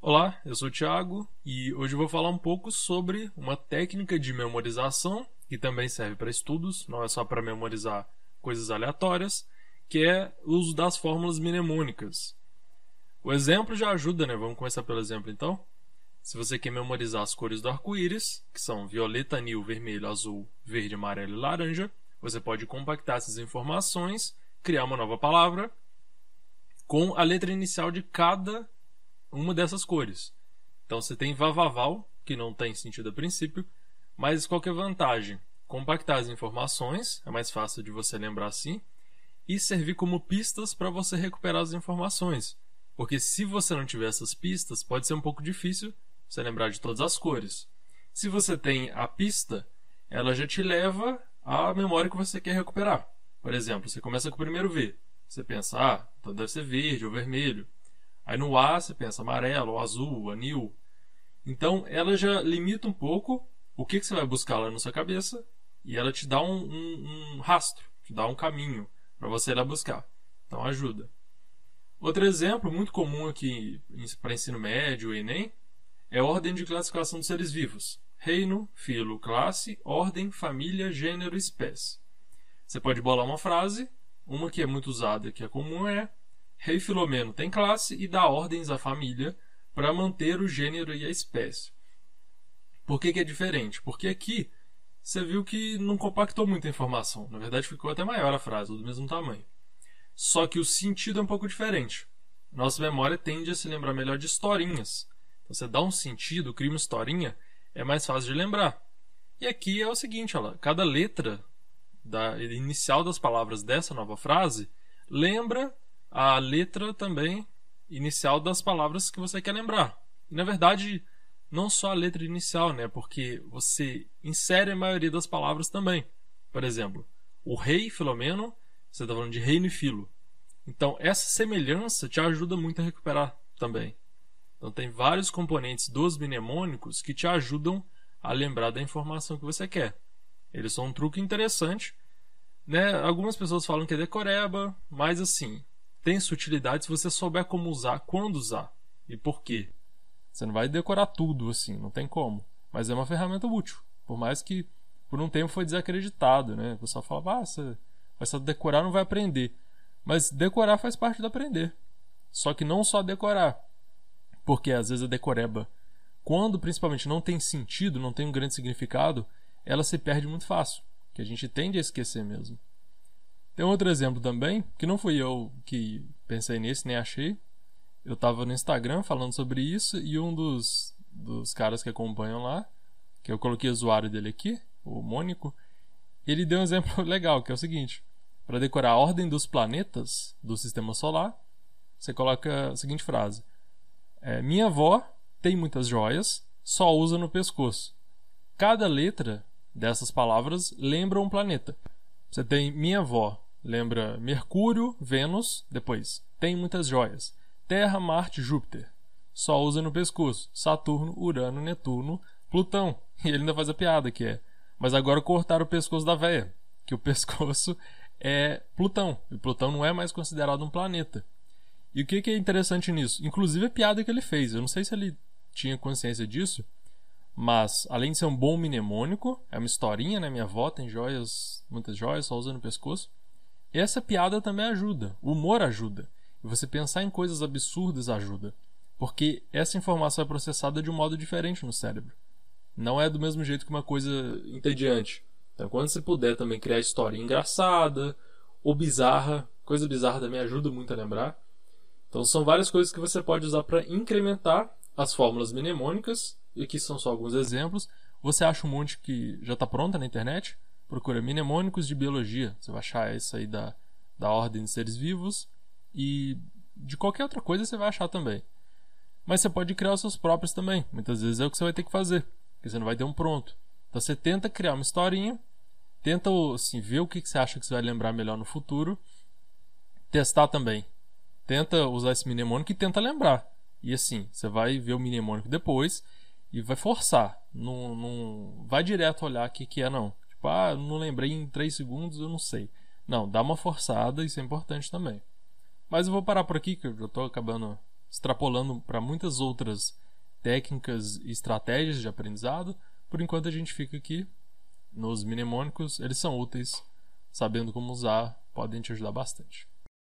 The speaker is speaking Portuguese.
Olá, eu sou o Thiago e hoje eu vou falar um pouco sobre uma técnica de memorização que também serve para estudos, não é só para memorizar coisas aleatórias, que é o uso das fórmulas mnemônicas. O exemplo já ajuda, né? Vamos começar pelo exemplo então. Se você quer memorizar as cores do arco-íris, que são violeta, anil, vermelho, azul, verde, amarelo e laranja, você pode compactar essas informações, criar uma nova palavra com a letra inicial de cada uma dessas cores. Então você tem Vavaval, que não tem sentido a princípio, mas qual que é a vantagem? Compactar as informações, é mais fácil de você lembrar assim, e servir como pistas para você recuperar as informações. Porque se você não tiver essas pistas, pode ser um pouco difícil você lembrar de todas as cores. Se você tem a pista, ela já te leva à memória que você quer recuperar. Por exemplo, você começa com o primeiro V. Você pensa, ah, então deve ser verde ou vermelho. Aí no A você pensa amarelo, azul, anil. Então ela já limita um pouco o que, que você vai buscar lá na sua cabeça e ela te dá um, um, um rastro, te dá um caminho para você ir lá buscar. Então ajuda. Outro exemplo muito comum aqui para ensino médio e Enem é a ordem de classificação dos seres vivos: reino, filo, classe, ordem, família, gênero, espécie. Você pode bolar uma frase, uma que é muito usada, que é comum é Rei Filomeno tem classe e dá ordens à família para manter o gênero e a espécie. Por que, que é diferente? Porque aqui você viu que não compactou muita informação. Na verdade, ficou até maior a frase, do mesmo tamanho. Só que o sentido é um pouco diferente. Nossa memória tende a se lembrar melhor de historinhas. Então, você dá um sentido, cria uma historinha, é mais fácil de lembrar. E aqui é o seguinte, olha, cada letra da inicial das palavras dessa nova frase lembra a letra também inicial das palavras que você quer lembrar. E, na verdade, não só a letra inicial, né? Porque você insere a maioria das palavras também. Por exemplo, o rei Filomeno, você está falando de reino e filo. Então, essa semelhança te ajuda muito a recuperar também. Então, tem vários componentes dos mnemônicos que te ajudam a lembrar da informação que você quer. Eles são um truque interessante. Né? Algumas pessoas falam que é decoreba, mas assim, tem sua utilidade se você souber como usar, quando usar e por quê. Você não vai decorar tudo assim, não tem como. Mas é uma ferramenta útil. Por mais que por um tempo foi desacreditado, né? O pessoal falava, ah, você vai só decorar não vai aprender. Mas decorar faz parte do aprender. Só que não só decorar. Porque às vezes a decoreba, quando principalmente não tem sentido, não tem um grande significado, ela se perde muito fácil. Que a gente tende a esquecer mesmo. Tem outro exemplo também, que não fui eu que pensei nesse, nem achei. Eu estava no Instagram falando sobre isso e um dos, dos caras que acompanham lá, que eu coloquei o usuário dele aqui, o Mônico, ele deu um exemplo legal, que é o seguinte: para decorar a ordem dos planetas do sistema solar, você coloca a seguinte frase: é, Minha avó tem muitas joias, só usa no pescoço. Cada letra dessas palavras lembra um planeta. Você tem minha avó, Lembra Mercúrio, Vênus, depois tem muitas joias. Terra, Marte, Júpiter. Só usa no pescoço. Saturno, Urano, Netuno, Plutão. E ele ainda faz a piada que é. Mas agora cortaram o pescoço da véia. Que o pescoço é Plutão. E Plutão não é mais considerado um planeta. E o que, que é interessante nisso? Inclusive a piada que ele fez. Eu não sei se ele tinha consciência disso. Mas, além de ser um bom mnemônico, é uma historinha, né? Minha avó tem joias, muitas joias, só usa no pescoço. Essa piada também ajuda, o humor ajuda. E você pensar em coisas absurdas ajuda. Porque essa informação é processada de um modo diferente no cérebro. Não é do mesmo jeito que uma coisa entediante. Então, quando você puder também criar história engraçada ou bizarra, coisa bizarra também ajuda muito a lembrar. Então, são várias coisas que você pode usar para incrementar as fórmulas mnemônicas. E aqui são só alguns exemplos. Você acha um monte que já está pronta na internet procura mnemônicos de biologia. Você vai achar isso aí da, da ordem de seres vivos e de qualquer outra coisa você vai achar também. Mas você pode criar os seus próprios também. Muitas vezes é o que você vai ter que fazer, porque você não vai ter um pronto. Então você tenta criar uma historinha, tenta assim, ver o que você acha que você vai lembrar melhor no futuro, testar também. Tenta usar esse mnemônico e tenta lembrar. E assim, você vai ver o mnemônico depois e vai forçar. Não, não vai direto olhar o que, que é, não. Não lembrei em 3 segundos, eu não sei. Não, dá uma forçada, isso é importante também. Mas eu vou parar por aqui, que eu estou acabando extrapolando para muitas outras técnicas e estratégias de aprendizado. Por enquanto a gente fica aqui nos mnemônicos, eles são úteis, sabendo como usar, podem te ajudar bastante.